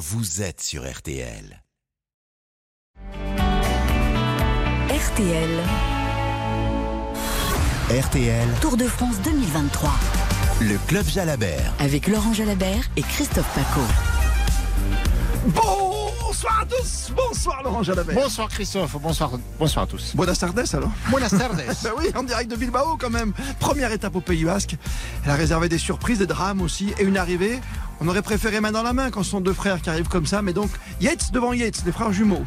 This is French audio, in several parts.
vous êtes sur RTL. RTL, RTL, Tour de France 2023, le club Jalabert. avec Laurent Jalabert et Christophe Paco. Bonsoir à tous Bonsoir Laurent Jalabert Bonsoir Christophe, bonsoir, bonsoir à tous. Buenas tardes alors Buenas tardes. Ben oui, en direct de Bilbao quand même Première étape au Pays Basque. Elle a réservé des surprises, des drames aussi, et une arrivée. On aurait préféré main dans la main quand ce sont deux frères qui arrivent comme ça, mais donc Yates devant Yates, des frères jumeaux.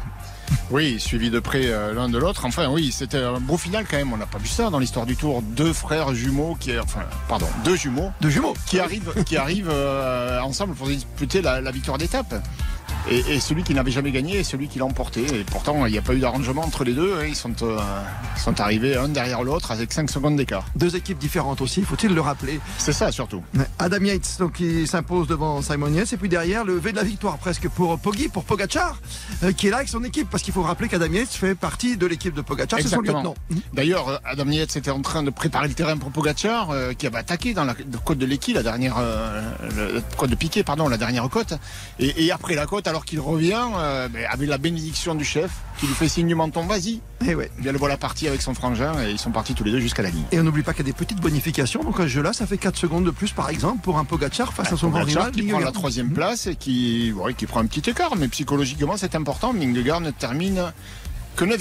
Oui, suivi de près euh, l'un de l'autre. Enfin oui, c'était un beau final quand même. On n'a pas vu ça dans l'histoire du Tour. Deux frères jumeaux qui, enfin, pardon, deux jumeaux Deux jumeaux qui arrivent, qui arrivent euh, ensemble pour disputer la, la victoire d'étape. Et, et celui qui n'avait jamais gagné est celui qui l'a emporté. Et pourtant, il n'y a pas eu d'arrangement entre les deux. hein. Ils sont, euh, sont arrivés un derrière l'autre avec 5 secondes d'écart. Deux équipes différentes aussi, faut-il le rappeler. C'est ça surtout. Adam Yates, donc, qui s'impose devant Simon Yates, et puis derrière, le V de la victoire presque pour Poggi, pour Pogachar, euh, qui est là avec son équipe, parce qu'il faut rappeler qu'Adam Yates fait partie de l'équipe de Pogachar, c'est son lieutenant. D'ailleurs, euh, Adam Yates était en train de préparer le terrain pour Pogacar, euh, qui avait attaqué dans la côte de l'Eki, la dernière côte de Piquet, pardon, la dernière côte. Et, et après la côte, alors qu'il revient, euh, ben, avec la bénédiction du chef, qui lui fait signe du menton, vas-y. Et ouais. Eh Bien le voilà parti avec son frangin, et ils sont partis tous les deux jusqu'à la ligne. Et on n'oublie pas qu'il y a des petites bonifications. Donc à ce jeu-là, ça fait 4 secondes de plus, par exemple, pour un Pogacar face à son grand rival. qui prend la troisième place et qui, ouais, qui prend un petit écart, mais psychologiquement c'est important. Vingegaard ne termine que 9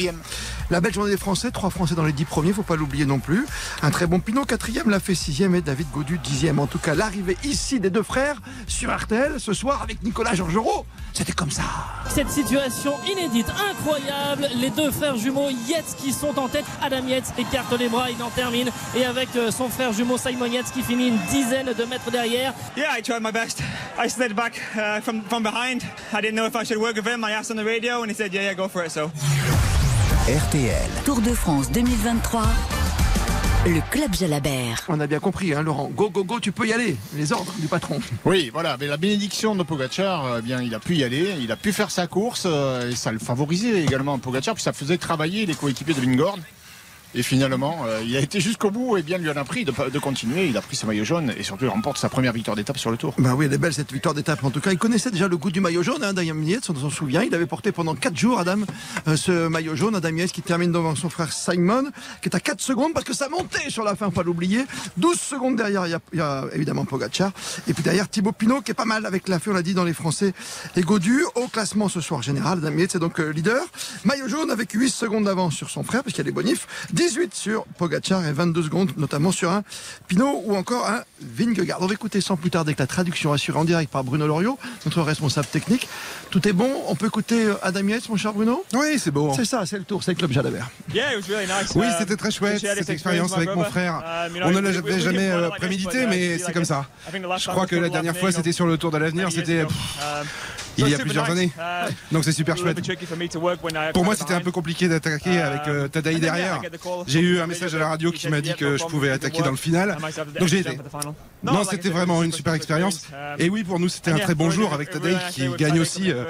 La belle journée des Français, trois Français dans les 10 premiers, faut pas l'oublier non plus. Un très bon Pinot, quatrième, l'a fait sixième et David Godu dixième. En tout cas, l'arrivée ici des deux frères sur RTL ce soir avec Nicolas Georgerot, c'était comme ça. Cette situation inédite, incroyable, les deux frères jumeaux Yates qui sont en tête, Adam Yates écarte les bras, il en termine, et avec euh, son frère jumeau Simon Yates qui finit une dizaine de mètres derrière. Yeah, I tried my best. I slid back uh, from from behind. I didn't know if I should work with him. I asked on the radio, and he said, "Yeah, yeah, go for it." So. RTL, Tour de France 2023, le club Jalabert. On a bien compris, hein, Laurent. Go, go, go, tu peux y aller. Les ordres du patron. Oui, voilà, mais la bénédiction de Pogacar, euh, bien, il a pu y aller, il a pu faire sa course, euh, et ça le favorisait également Pogacar, puis ça faisait travailler les coéquipiers de Vingord. Et finalement, euh, il a été jusqu'au bout, et bien lui en a pris de, de continuer. Il a pris ce maillot jaune, et surtout il remporte sa première victoire d'étape sur le Tour. Bah oui, elle est belle cette victoire d'étape. En tout cas, il connaissait déjà le goût du maillot jaune, hein, Adam Yates, on s'en souvient. Il avait porté pendant 4 jours, Adam, euh, ce maillot jaune. Adam Yates qui termine devant son frère Simon, qui est à 4 secondes parce que ça montait sur la fin, faut pas l'oublier. 12 secondes derrière, il y a, il y a évidemment Pogacar. Et puis derrière, Thibaut Pinot, qui est pas mal avec la fée, on l'a dit dans les Français. Et Godu, au classement ce soir général, Adam Yates est donc euh, leader. Maillot jaune avec 8 secondes d'avance sur son frère, parce qu'il y a. 18 sur Pogacar et 22 secondes, notamment sur un Pinot ou encore un Vingegaard. On va écouter sans plus tarder que la traduction assurée en direct par Bruno Loriot, notre responsable technique. Tout est bon. On peut écouter euh, Adam Yates, mon cher Bruno? Oui, c'est beau. C'est ça, c'est le tour, c'est le club Jalabert. Yeah, it was really nice. Oui, Um, c'était très chouette, cette expérience avec mon frère. You know, On ne l'avait jamais euh, prémédité, uh, mais c'est comme ça. I think the last Je time crois was que Tour la de dernière l'Avenir, fois, c'était sur le Tour de l'avenir, c'était il y a plusieurs années. Uh, Donc c'est super chouette. Pour moi, c'était un peu compliqué d'attaquer avec euh, yeah, derrière. J'ai eu un message à la radio qui m'a dit que je pouvais attaquer dans le final. Donc j'ai été. Non, c'était vraiment une super expérience. Um, Et oui, pour nous, c'était un très bon jour avec nice qui gagne aussi euh,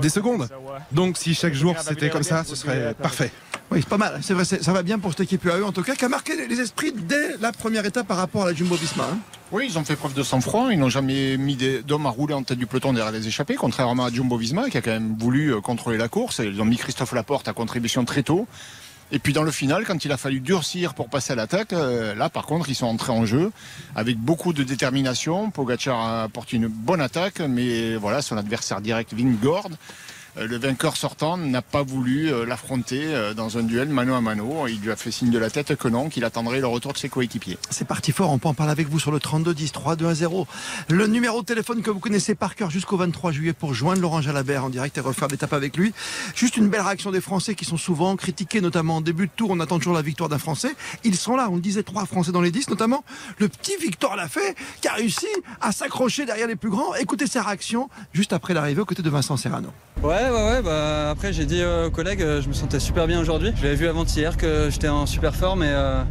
des secondes. Uh, Donc si chaque jour c'était comme ça, ce uh, serait perfect. parfait. Oui, c'est pas mal. C'est vrai, ça va bien pour cette équipe UAE en tout cas, qui a marqué les- esprits dès la première étape par rapport à la Jumbo Visma. hein. Oui, ils ont fait preuve de sang-froid. Ils n'ont jamais mis d'hommes à rouler en tête du peloton derrière les échappés, contrairement à Jumbo Visma qui a quand même voulu euh, contrôler la course. Ils ont mis Christophe Laporte à contribution très tôt. Et puis dans le final, quand il a fallu durcir pour passer à l'attaque, euh, là par contre, ils sont entrés en jeu avec beaucoup de détermination. Pogacar a apporté une bonne attaque, mais voilà, son adversaire direct, euh, le vainqueur sortant n'a pas voulu euh, l'affronter euh, dans un duel mano à mano. Il lui a fait signe de la tête que non, qu'il attendrait le retour de ses coéquipiers. C'est parti fort, on peut en parler avec vous sur le 32 10 3 2 1 0. Le numéro de téléphone que vous connaissez par cœur jusqu'au 23 juillet pour joindre Laurent Jalabert en direct et refaire l'étape avec lui. Juste une belle réaction des Français qui sont souvent critiqués, notamment en début de tour. On attend toujours la victoire d'un Français. Ils sont là, on le disait, trois Français dans les 10, notamment le petit Victor Lafay qui a réussi à s'accrocher derrière les plus grands. Écoutez sa réaction juste après l'arrivée aux côtés de Vincent Serrano. Ouais, ouais, ouais. Bah, après, j'ai dit euh, aux collègues, euh, je me sentais super bien aujourd'hui. Je l'avais vu avant-hier que j'étais en super forme et, euh,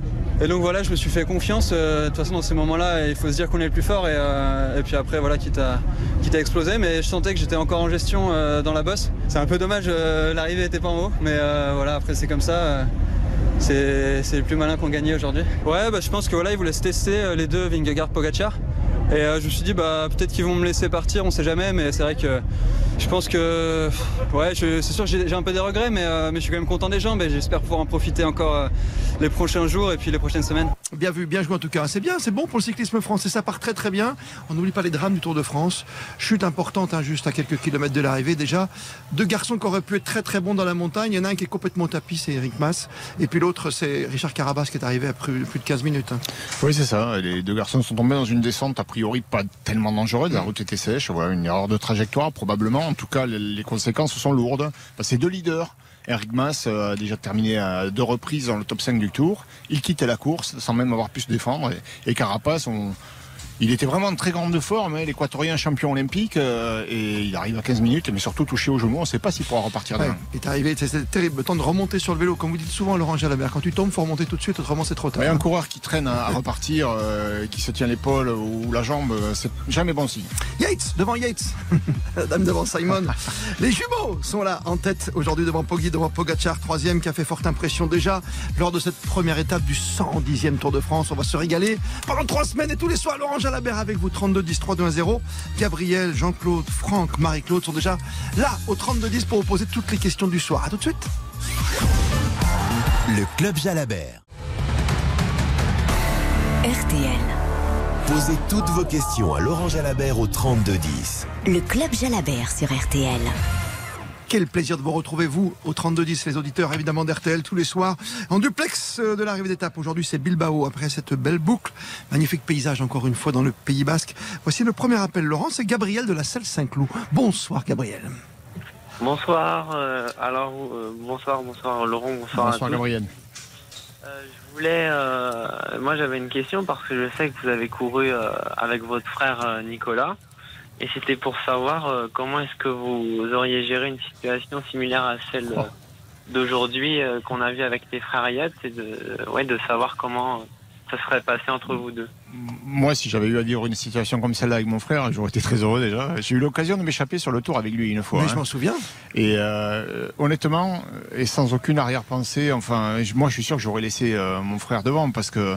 et donc voilà, je me suis fait confiance. Euh, De toute façon, dans ces moments-là, il faut se dire qu'on est le plus fort et, euh, et puis après, voilà, quitte à, quitte exploser. Mais je sentais que j'étais encore en gestion dans la bosse. C'est un peu dommage, l'arrivée était pas en haut, mais voilà, après, c'est comme ça. c'est les plus malins qui ont gagné aujourd'hui. Ouais, bah, je pense que voilà, ils voulaient se tester les deux, Vingegaard, Pogacar. Et euh, je me suis dit, bah, peut-être qu'ils vont me laisser partir, on sait jamais, mais c'est vrai que Je pense que, ouais, c'est sûr j'ai un peu des regrets, mais, euh, mais je suis quand même content des jambes et j'espère pouvoir en profiter encore euh, les prochains jours et puis les prochaines semaines. Bien vu, bien joué en tout cas. C'est bien, c'est bon pour le cyclisme français. Ça part très très bien. On n'oublie pas les drames du Tour de France. Chute importante, hein, juste à quelques kilomètres de l'arrivée. Déjà, deux garçons qui auraient pu être très très bons dans la montagne. Il y en a un qui est complètement tapis, c'est Eric Mas. Et puis l'autre, c'est Richard Carabas qui est arrivé après plus de 15 minutes. hein. Oui, c'est ça. Les deux garçons sont tombés dans une descente a priori pas tellement dangereuse. La route était sèche. Voilà, une erreur de trajectoire probablement. En tout cas, les, conséquences sont lourdes. Que c'est deux leaders. Eric Mas euh, a déjà terminé à deux reprises dans le top 5 du tour. Il quittait la course sans même avoir pu se défendre. Et, Carapace, il était vraiment en très grande forme, hein, l'équatorien champion olympique. euh, et il arrive à 15 minutes, mais surtout touché au genou. On ne sait pas s'il pourra repartir Ouais, demain. il est arrivé, c'est- terrible. Le temps de remonter sur le vélo, comme vous dites souvent, Laurent Jalabert. Quand tu tombes, faut remonter tout de suite, autrement c'est trop tard. Un coureur qui traîne à, à repartir, euh, qui se tient l'épaule ou la jambe, euh, c'est jamais bon signe. Yates, devant Yates. La dame devant Simon. Les jumeaux sont là en tête aujourd'hui devant Poggi, devant Pogacar, troisième qui a fait forte impression déjà lors de cette première étape du 110e Tour de France. On va se régaler pendant trois semaines et tous les soirs. Laurent Jalabert avec vous, 32-10, 3-2-1-0. Gabriel, Jean-Claude, Franck, Marie-Claude sont déjà là au 32-10 pour vous poser toutes les questions du soir. À tout de suite. Le Club Jalabert. RTL. Posez toutes vos questions à Laurent Jalabert au 3210. Le Club Jalabert sur RTL. Quel plaisir de vous retrouver, vous, au 32-10, les auditeurs évidemment d'RTL, tous les soirs, en duplex euh, de l'arrivée d'étape. Aujourd'hui, c'est Bilbao, après cette belle boucle. Magnifique paysage, encore une fois, dans le Pays Basque. Voici le premier appel, Laurent, c'est Gabriel de la Selle Saint-Cloud. Bonsoir, Gabriel. Bonsoir, euh, alors euh, bonsoir, bonsoir Laurent, bonsoir, à Bonsoir. Gabriel. Euh, je voulais, euh, moi j'avais une question parce que je sais que vous avez couru euh, avec votre frère euh, Nicolas et c'était pour savoir euh, comment est-ce que vous auriez géré une situation similaire à celle euh, d'aujourd'hui euh, qu'on a vu avec les frères Yates et de, ouais, de savoir comment ça serait passé entre vous deux. Moi, si j'avais eu à vivre une situation comme celle-là avec mon frère, j'aurais été très heureux déjà. J'ai eu l'occasion de m'échapper sur le tour avec lui une fois. Oui, hein. je m'en souviens. Et euh, honnêtement, et sans aucune arrière-pensée, enfin, moi je suis sûr que j'aurais laissé euh, mon frère devant parce que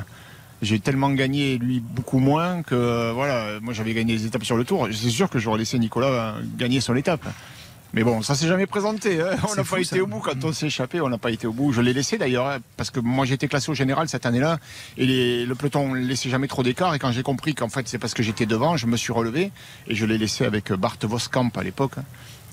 j'ai tellement gagné, lui beaucoup moins, que euh, voilà, moi j'avais gagné les étapes sur le tour. C'est sûr que j'aurais laissé Nicolas euh, gagner son étape. Mais bon, ça s'est jamais présenté. hein. On n'a pas été ça. au bout quand on s'est échappé. On n'a pas été au bout. Je l'ai laissé d'ailleurs hein, parce que moi j'étais classé au général cette année-là et les- le peloton ne laissait jamais trop d'écart. Et quand j'ai compris qu'en fait c'est parce que j'étais devant, je me suis relevé et je l'ai laissé avec Bart Voskamp à l'époque. hein.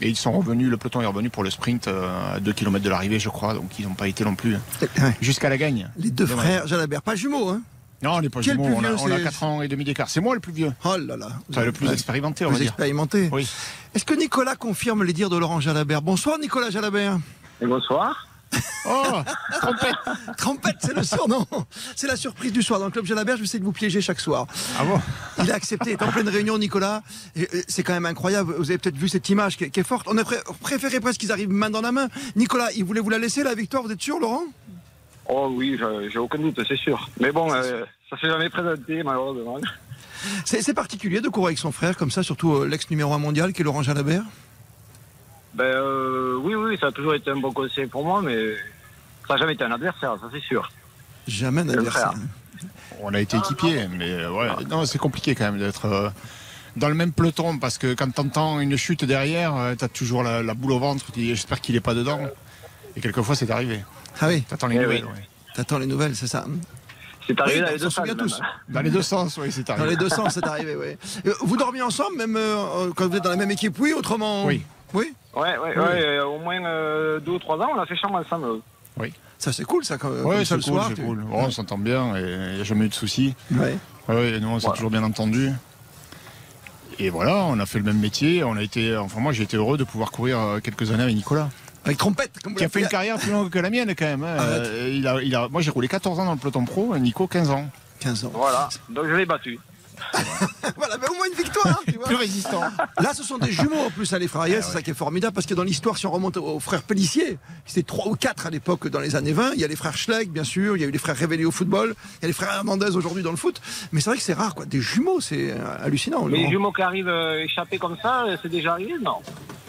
Et ils sont revenus, le peloton est revenu pour le sprint euh, à 2 km de l'arrivée, je crois. Donc ils n'ont pas été non plus hein, Ouais. jusqu'à la gagne. Les deux Dommage. frères Jalabert, pas jumeaux, hein Non, on n'est pas jumeaux, plus on a, vieux, on a c'est- 4 ans et demi d'écart. C'est moi le plus vieux. Oh là là. Enfin, le plus Ouais. expérimenté, on Plus va dire. expérimenté. Oui. Est-ce que Nicolas confirme les dires de Laurent Jalabert? Bonsoir, Nicolas Jalabert. Et bonsoir. Oh, trompette Trompette, c'est le surnom. C'est la surprise du soir. Dans le club Jalabert, je vais essayer de vous piéger chaque soir. Ah bon? Il a accepté, il est en pleine réunion, Nicolas. C'est quand même incroyable. Vous avez peut-être vu cette image qui est, qui est forte. On a pré- préféré presque qu'ils arrivent main dans la main. Nicolas, il voulait vous la laisser, la victoire, vous êtes sûr, Laurent? Oh oui, j'ai aucun doute, c'est sûr. Mais bon, euh, ça s'est jamais présenté, malheureusement. C'est c'est particulier de courir avec son frère, comme ça, surtout euh, l'ex numéro 1 mondial qui est Laurent Jalabert? Ben euh, oui, oui, ça a toujours été un bon conseil pour moi, mais ça n'a jamais été un adversaire, ça c'est sûr. Jamais un adversaire. On a été équipiers, mais euh, ouais, non, c'est compliqué quand même d'être dans le même peloton parce que quand t'entends une chute derrière, t'as toujours la, la boule au ventre. Tu dis j'espère qu'il est pas dedans. Et quelquefois c'est arrivé. Ah oui, T'attends les Eh nouvelles. oui. ouais. T'attends les nouvelles, c'est ça. C'est arrivé Oui, dans on les deux souvient salles, tous. même. Dans les deux sens, oui, c'est Dans arrivé. les deux sens, c'est arrivé, oui. Euh, Vous dormiez ensemble, même euh, quand vous êtes dans la même équipe, oui, autrement Oui. Oui Ouais, ouais, Oui. ouais, euh, au moins euh, deux ou trois ans, on a fait chambre ensemble. Ça, c'est cool, ça, quand, ça c'est le cool, soir. tu- cool. Oh, on s'entend bien il n'y a jamais eu de soucis. Ouais, et nous, on s'est Voilà. toujours bien entendu. Et voilà, on a fait le même métier. On a été, enfin moi, j'ai été heureux de pouvoir courir euh, quelques années avec Nicolas, Avec trompette, comme qui a fait une carrière plus longue que la mienne quand même. hein. Arrête. Euh, il a, il a, moi, j'ai roulé 14 ans dans le peloton pro, Nico 15 ans. 15 ans. Voilà, donc je l'ai battu. voilà, mais au moins une victoire, tu vois. Plus résistant. Là, ce sont des jumeaux en plus à les frères Hayes, c'est ça qui est formidable, parce que dans l'histoire, si on remonte aux frères Pellissier, c'était trois ou quatre à l'époque dans les années 20. Il y a les frères Schleck, bien sûr, il y a eu les frères Révélés au football, il y a les frères Hernandez aujourd'hui dans le foot. Mais c'est vrai que c'est rare, quoi. Des jumeaux, c'est euh, hallucinant. Mais les jumeaux qui arrivent euh, échappés comme ça, euh, c'est déjà arrivé Non?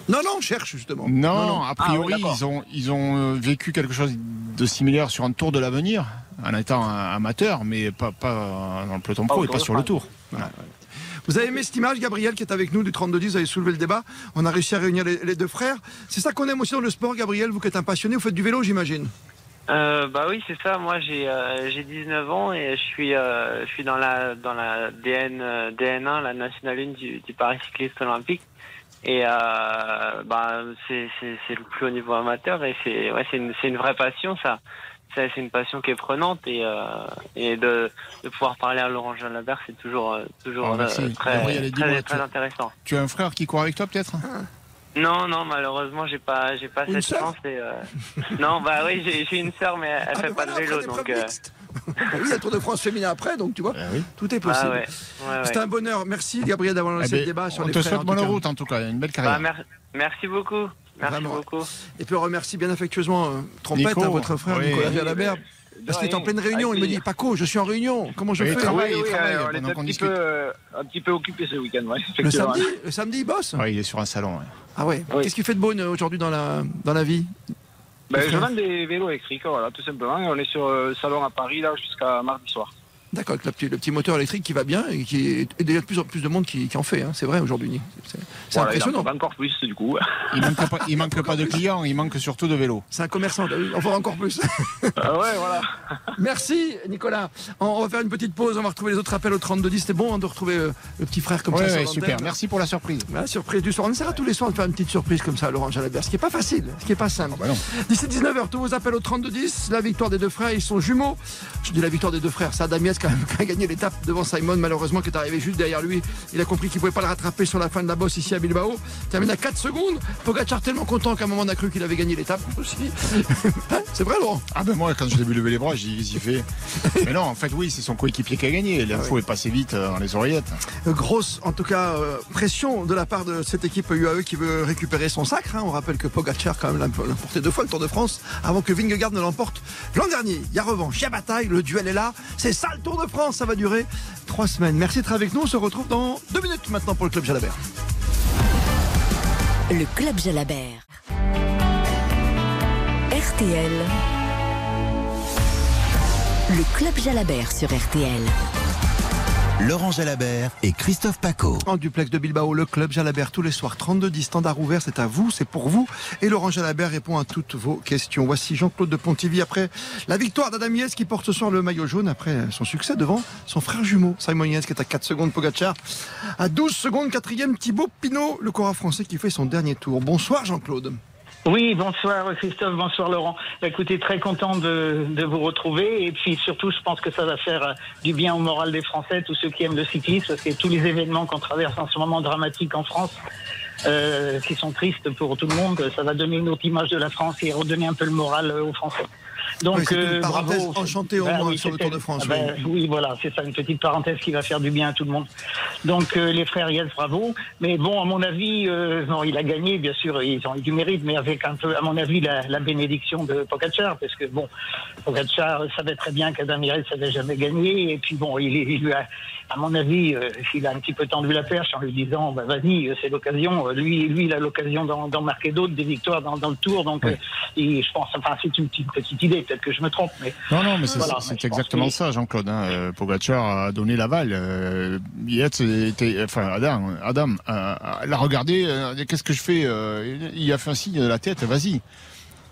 Non, non, on cherche justement. Non, a priori, Ah, oui, ils ont, ils ont euh, vécu quelque chose de similaire sur un tour de l'avenir, en étant amateur, mais pas, pas dans le peloton pro et Tour pas sur le tour. Voilà. Vous Vous avez aimé cette image, Gabriel, qui est avec nous du 32-10, vous avez soulevé le débat. On a réussi à réunir les, les deux frères. C'est ça qu'on aime aussi dans le sport, Gabriel, vous qui êtes un passionné, vous faites du vélo, j'imagine. Euh, bah oui, c'est ça. Moi, j'ai euh, j'ai 19 ans et je suis euh, je suis dans la dans la DN euh, DN1, la nationale 1 du, du Paris cycliste olympique. Et euh, bah c'est le plus haut niveau amateur et c'est ouais c'est une c'est une vraie passion ça. C'est c'est une passion qui est prenante et euh, et de de pouvoir parler à Laurent Jalabert, c'est toujours euh, toujours Ah, euh, très Gabriel, très, dis-moi, très tu- intéressant. Tu as un frère qui court avec toi peut-être? Non, non, malheureusement, j'ai pas, j'ai pas Une cette chance. Et, euh, non, bah oui, j'ai j'ai une sœur, mais elle Ah, fait pas voilà, de vélo, donc. Bah oui, il y a le Tour de France féminin après, donc tu vois, oui. tout est ah possible. ouais, ouais, ouais. C'est un bonheur. Merci, Gabriel, d'avoir lancé Eh ben, le débat sur On les te frères. souhaite en bonne tout cas. route en tout cas, une belle Bah, carrière. mer- merci beaucoup. Merci Vraiment. beaucoup. Et puis on remercie bien affectueusement euh, Trompette, à votre frère oui. Nicolas Jalabert. Parce qu'il est en pleine réunion, il me dit Paco, je suis en réunion, comment je Oui, fais travaille. Oui, il oui, travaille on un petit, discute. peu, euh, un petit peu occupé ce week-end, ouais, Le samedi, le samedi, il bosse Ouais, il est sur un salon. ouais. Ah ouais. Oui. Qu'est-ce qu'il fait de beau euh, aujourd'hui dans la, dans la vie? Ben, je vends des vélos électriques, voilà, tout simplement. Et on est sur euh, le salon à Paris, là, jusqu'à mardi soir. D'accord, avec le petit, le petit moteur électrique qui va bien et qui est et déjà de plus en plus de monde qui, qui en fait, hein, c'est vrai aujourd'hui. C'est c'est Voilà, il en impressionnant. faut encore plus, du coup. Il manque pas, il manque pas de clients, il manque surtout de vélos. C'est un commerçant, il en faut encore plus. Ah ouais, voilà. Merci Nicolas. On on va faire une petite pause, on va retrouver les autres appels au 3210. C'était bon hein, de retrouver euh, le petit frère comme Ouais, ça. sur ouais, super. Merci pour la surprise. Voilà, surprise du soir. On essaiera tous les soirs de faire une petite surprise comme ça à Laurent Jalabert, ce qui est pas facile, ce qui est pas simple. bah non. D'ici 19h, tous vos appels au 3210, la victoire des deux frères, ils sont jumeaux. Je dis la victoire des deux frères, Adam Yates quand même a gagné l'étape devant Simon, malheureusement, qui est arrivé juste derrière lui. Il a compris qu'il pouvait pas le rattraper sur la fin de la bosse ici à Bilbao. Il termine à 4 secondes. Pogacar tellement content qu'à un moment on a cru qu'il avait gagné l'étape aussi. Hein, c'est vrai Laurent Ah ben moi, quand je l'ai vu lever les bras, j'ai dit, qu'est-ce qu'il fait Mais non, en fait, oui, c'est son coéquipier qui a gagné. L'info est passée vite euh, dans les oreillettes. Euh, Grosse, en tout cas, euh, pression de la part de cette équipe UAE qui veut récupérer son sacre. hein. On rappelle que Pogacar, quand même, l'a emporté deux fois le Tour de France avant que Vingegaard ne l'emporte l'an dernier. Il y a revanche, il y a bataille, le duel est là. C'est le Tour de France, ça va durer trois semaines. Merci d'être avec nous. On se retrouve dans deux minutes maintenant pour le Club Jalabert. Le Club Jalabert. RTL. Le Club Jalabert sur RTL. Laurent Jalabert et Christophe Paco. En duplex de Bilbao, le Club Jalabert tous les soirs. 32-10 standards ouverts, c'est à vous, c'est pour vous. Et Laurent Jalabert répond à toutes vos questions. Voici Jean-Claude de Pontivy après la victoire d'Adam Yates qui porte ce soir le maillot jaune après son succès devant son frère jumeau, Simon Yates qui est à 4 secondes, Pogacar à 12 secondes, quatrième Thibaut Pinot, le coureur français qui fait son dernier tour. Bonsoir Jean-Claude. Oui, bonsoir Christophe, bonsoir Laurent. Écoutez, très content de, vous retrouver et puis surtout, je pense que ça va faire euh, du bien au moral des Français, tous ceux qui aiment le cyclisme, parce que tous les événements qu'on traverse en ce moment dramatiques en France, euh, qui sont tristes pour tout le monde, ça va donner une autre image de la France et redonner un peu le moral euh, aux Français. Donc, Oui, une euh, parenthèse bravo. enchantée au Ben moins oui, sur le Tour de France, ah ben, oui. oui, voilà, c'est ça, une petite parenthèse qui va faire du bien à tout le monde. Donc euh, les frères Yates, bravo. Mais bon, à mon avis, euh, non, il a gagné, bien sûr, ils ont eu du mérite, mais avec un peu, à mon avis, la, la bénédiction de Pogacar, parce que bon, Pogacar savait très bien qu'Adam Yates n'avait jamais gagné, et puis bon, il, il lui a, à mon avis, euh, il a un petit peu tendu la perche en lui disant, bah, vas-y, c'est l'occasion. Lui, lui, il a l'occasion d'en marquer d'autres, des victoires dans, dans le Tour, donc euh, et je pense, enfin, c'est une petite, petite idée, peut-être que je me trompe, mais Non, non, mais c'est Voilà, exactement que- ça, Jean-Claude. Hein. Euh, Pogacar a donné l'aval. Euh, Yates était, enfin, Adam, Adam euh, l'a regardé. euh, Qu'est-ce que je fais euh, Il a fait un signe de la tête. Vas-y.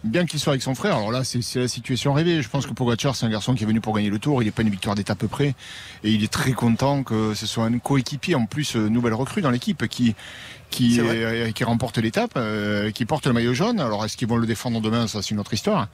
Bien qu'il soit avec son frère, alors là c'est la situation rêvée. Je pense que Pogacar c'est un garçon qui est venu pour gagner le Tour. Il n'est pas une victoire d'étape près, et il est très content que ce soit un coéquipier en plus euh, nouvelle recrue dans l'équipe qui euh, qui remporte l'étape, euh, qui porte le maillot jaune. Alors est-ce qu'ils vont le défendre demain? Ça c'est une autre histoire.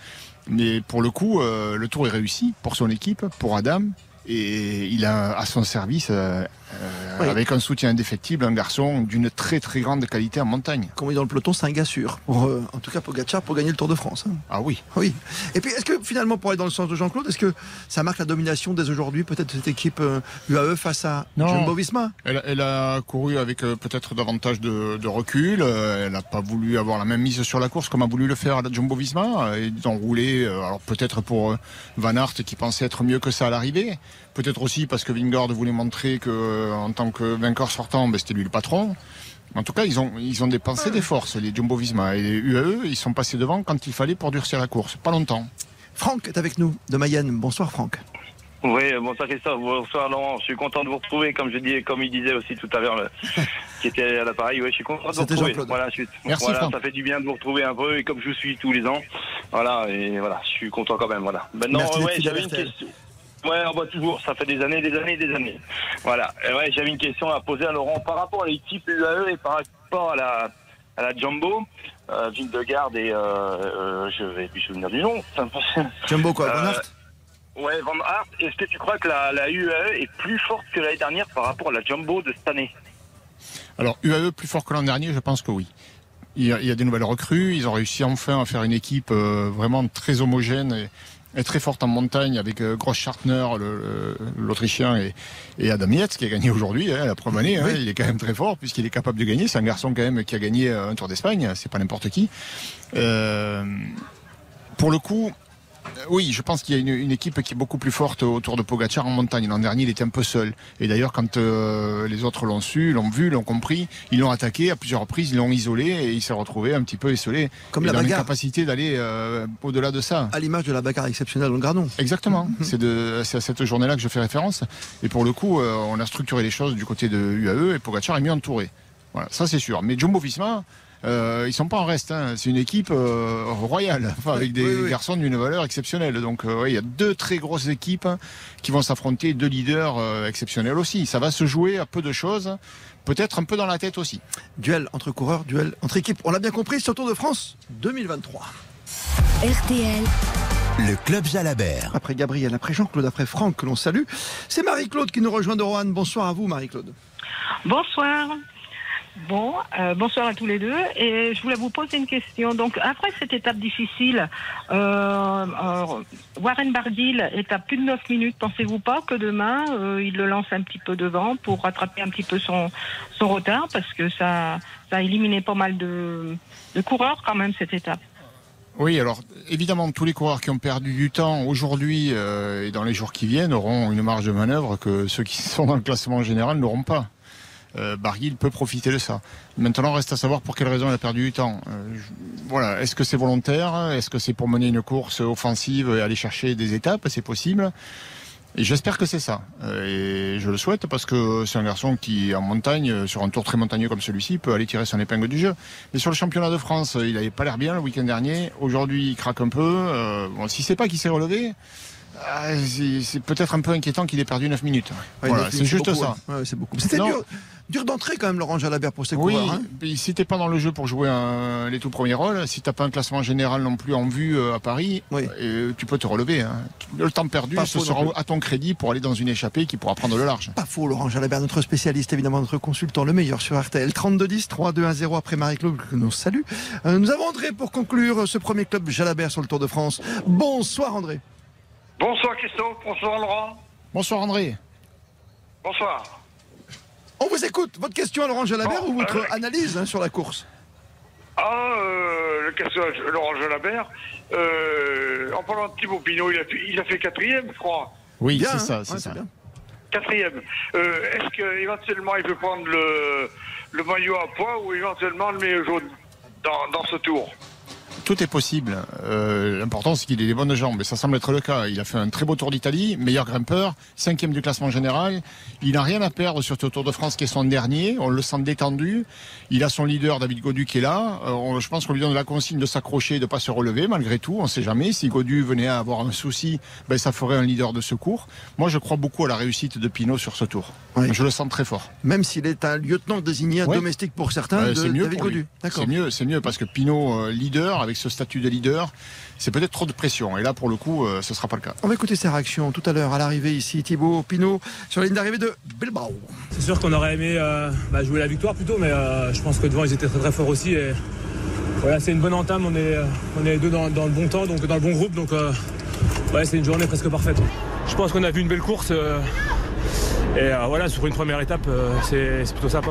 Mais pour le coup, euh, le Tour est réussi pour son équipe, pour Adam, et il a à son service, euh, euh, Oui. avec un soutien indéfectible, un garçon d'une très très grande qualité en montagne. Comme on dit dans le peloton, c'est un gars sûr. Pour, euh, en tout cas, Pogacar pour gagner le Tour de France. hein. Ah oui. Oui. Et puis, est-ce que finalement, pour aller dans le sens de Jean-Claude, est-ce que ça marque la domination dès aujourd'hui, peut-être de cette équipe euh, UAE face à. Jumbo-Visma Elle, elle a couru avec euh, peut-être davantage de, de recul. euh, elle n'a pas voulu avoir la même mise sur la course comme a voulu le faire la Jumbo-Visma. Euh, Ils ont roulé, euh, alors peut-être pour euh, Van Aert qui pensait être mieux que ça à l'arrivée. Peut-être aussi parce que Vingard voulait montrer que euh, en tant que vainqueur sortant, ben, c'était lui le patron. En tout cas, ils ont, ils ont dépensé des forces, les Jumbo-Visma. Et les UAE, ils sont passés devant quand il fallait pour durcir la course. Pas longtemps. Franck est avec nous, de Mayenne. Bonsoir Franck. Oui, bonsoir Christophe, bonsoir Laurent. Je suis content de vous retrouver, comme je dis, comme il disait aussi tout à l'heure, le- qui était à l'appareil. Oui, je suis content de vous C'était retrouver. Jean-Claude. Voilà, je suis- Merci, voilà, Franck. ça fait du bien de vous retrouver un peu, et comme je vous suis tous les ans, voilà, et voilà, je suis content quand même. Voilà. Maintenant, ouais, j'avais une question. Ouais, on va toujours. Ça fait des années, des années, des années. Voilà. Et ouais, j'avais une question à poser à Laurent par rapport à l'équipe UAE et par rapport à la à la Jumbo, euh, ville de garde et euh, euh, je vais plus souvenir du nom. Jumbo quoi, Van Euh, Aert Ouais, Van Aert, est-ce que tu crois que la, la UAE est plus forte que l'année dernière par rapport à la Jumbo de cette année? Alors, UAE plus fort que l'an dernier, je pense que oui. Il y, a, il y a des nouvelles recrues. Ils ont réussi enfin à faire une équipe euh, vraiment très homogène et, et très forte en montagne avec euh, Gross Schartner, le- le- l'Autrichien, et, et Adam Yates qui a gagné aujourd'hui, hein, la première année. hein. il est quand même très fort puisqu'il est capable de gagner. C'est un garçon quand même qui a gagné euh, un Tour d'Espagne. C'est pas n'importe qui. Euh, pour le coup, oui, je pense qu'il y a une, une équipe qui est beaucoup plus forte autour de Pogacar en montagne. L'an dernier, il était un peu seul. Et d'ailleurs, quand euh, les autres l'ont su, l'ont vu, l'ont compris, ils l'ont attaqué à plusieurs reprises, ils l'ont isolé et il s'est retrouvé un petit peu isolé. Comme Et la bagarre. l'incapacité d'aller euh, au-delà de ça. À l'image de la bagarre exceptionnelle dans le Gradon. Exactement. C'est de- c'est à cette journée-là que je fais référence. Et pour le coup, euh, on a structuré les choses du côté de UAE et Pogacar est mieux entouré. Voilà, ça c'est sûr. Mais Jumbo Visma, euh, ils sont pas en reste. hein. C'est une équipe euh, royale, enfin, avec des oui, oui. garçons d'une valeur exceptionnelle. Donc euh, ouais, il y a deux très grosses équipes qui vont s'affronter, deux leaders euh, exceptionnels aussi. Ça va se jouer à peu de choses, peut-être un peu dans la tête aussi. Duel entre coureurs, duel entre équipes. On l'a bien compris, sur Tour de France 2023. RTL, Le Club Jalabert. Après Gabriel, après Jean-Claude, après Franck que l'on salue. C'est Marie-Claude qui nous rejoint de Roanne. Bonsoir à vous Marie-Claude. Bonsoir. Bon, euh, bonsoir à tous les deux. Et je voulais vous poser une question. Donc, après cette étape difficile, euh, Warren Barguil est à plus de 9 minutes. Pensez-vous pas que demain, euh, il le lance un petit peu devant pour rattraper un petit peu son, retard? Parce que ça, ça a éliminé pas mal de, coureurs quand même, cette étape. Oui, alors évidemment, tous les coureurs qui ont perdu du temps aujourd'hui et dans les jours qui viennent auront une marge de manœuvre que ceux qui sont dans le classement général n'auront pas. Euh, Barguil peut profiter de ça. Maintenant, reste à savoir pour quelle raison il a perdu du temps. Euh, voilà, est-ce que c'est volontaire? Est-ce que c'est pour mener une course offensive et aller chercher des étapes? C'est possible. Et j'espère que c'est ça. Euh, et je le souhaite parce que c'est un garçon qui, en montagne, euh, sur un tour très montagneux comme celui-ci, peut aller tirer son épingle du jeu. Mais sur le championnat de France, il n'avait pas l'air bien le week-end dernier. Aujourd'hui, il craque un peu. Euh, bon, si c'est pas qu'il s'est relevé, ah, c'est peut-être un peu inquiétant qu'il ait perdu 9 minutes. Ouais, voilà, neuf c'est juste beaucoup, ça. Ouais, c'est beaucoup. C'était dur, dur d'entrer quand même, Laurent Jalabert, pour ces Oui, coureurs. hein. si t'es pas dans le jeu pour jouer un- les tout premiers rôles, si t'as pas un classement général non plus en vue euh, à Paris, euh, tu peux te relever. hein. Le temps perdu, Pas ce faux sera à ton crédit pour aller dans une échappée qui pourra prendre le large. Pas faux, Laurent Jalabert, notre spécialiste, évidemment, notre consultant, le meilleur sur RTL. 32-10, 3-2-1-0 après Marie-Claude, que nous salue. Euh, nous avons André pour conclure ce premier club Jalabert sur le Tour de France. Bonsoir André. Bonsoir Christophe, bonsoir Laurent, Bonsoir André. bonsoir. On vous écoute. Votre question à Laurent Jalabert Bon, ou votre euh, analyse hein, sur la course Ah, euh, le question de Laurent Jalabert, euh, en parlant de Thibaut Pinot, il a fait, il a fait quatrième, je crois. Oui, c'est hein ça, Ouais, c'est ça. bien. Quatrième. Euh, Est-ce qu'éventuellement il peut prendre le, le maillot à poids ou éventuellement le maillot jaune dans, dans ce tour? Tout est possible. Euh, L'important, c'est qu'il ait les bonnes jambes. Et ça semble être le cas. Il a fait un très beau Tour d'Italie, meilleur grimpeur, cinquième du classement général. Il n'a rien à perdre sur ce Tour de France qui est son dernier. On le sent détendu. Il a son leader, David Godu, qui est là. Euh, on- je pense qu'on lui donne la consigne de s'accrocher, de ne pas se relever, malgré tout. On ne sait jamais. Si Godu venait à avoir un souci, ben, ça ferait un leader de secours. Moi, je crois beaucoup à la réussite de Pinot sur ce Tour. Je le sens très fort. Même s'il est un lieutenant désigné, un domestique pour certains, Ouais, de c'est mieux David. Godu. C'est mieux, mieux parce que Pinot euh, leader avec ce statut de leader, c'est peut-être trop de pression. Et là, pour le coup, euh, ce sera pas le cas. On va écouter ses réactions tout à l'heure à l'arrivée ici. Thibaut Pinot sur la ligne d'arrivée de Bilbao. C'est sûr qu'on aurait aimé euh, bah, jouer la victoire plutôt, mais euh, je pense que devant ils étaient très très forts aussi. Et voilà, c'est une bonne entame. On est, on est les deux dans, dans le bon temps, donc dans le bon groupe. Donc euh, ouais, c'est une journée presque parfaite. Je pense qu'on a vu une belle course. euh, et euh, voilà, sur une première étape, euh, c'est c'est plutôt sympa.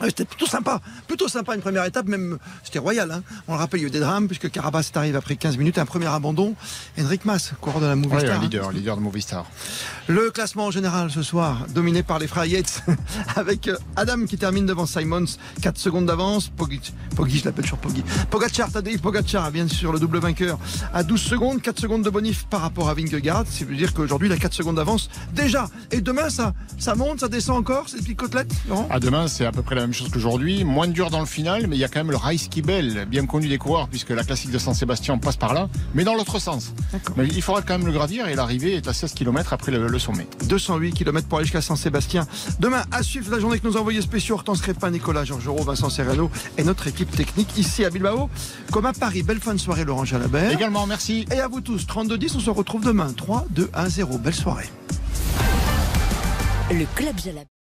Ouais. Ouais, C'était plutôt sympa, plutôt sympa une première étape, même c'était royal. hein. On le rappelle, il y a eu des drames puisque Carabas est arrivé après 15 minutes, un premier abandon. Henrik Mas, coureur de la Ouais, Movistar. un hein. leader, leader de Movistar. Le classement en général ce soir, dominé par les frères Yates, avec euh, Adam qui termine devant Simons, 4 secondes d'avance. Pogic, Poggi, je l'appelle toujours Poggi. Pogacar, Tadej Pogacar, bien sûr, le double vainqueur, à 12 secondes, 4 secondes de bonif par rapport à Vingegaard. Ça veut dire qu'aujourd'hui, il a 4 secondes d'avance déjà. Et demain, ça, ça monte, ça descend encore, ces petites côtelettes, Laurent? À demain, c'est à peu près la même chose qu'aujourd'hui. Moins dur dans le final, mais il y a quand même le Race Kibel, bien connu des coureurs, puisque la classique de San Sébastien passe par là, mais dans l'autre sens. Mais il faudra quand même le gravir et l'arrivée est à 16 km après le, le sommet. 208 km pour aller jusqu'à Saint-Sébastien. Demain, à suivre la journée avec nos envoyés spéciaux Hortense Crépin, Nicolas Georgerot, Vincent Serrano et notre équipe technique ici à Bilbao. Comme à Paris, belle fin de soirée Laurent Jalabert. Également, merci. Et à vous tous, 32-10, on se retrouve demain. 3, 2, 1, 0. Belle soirée. Le club Jalabert.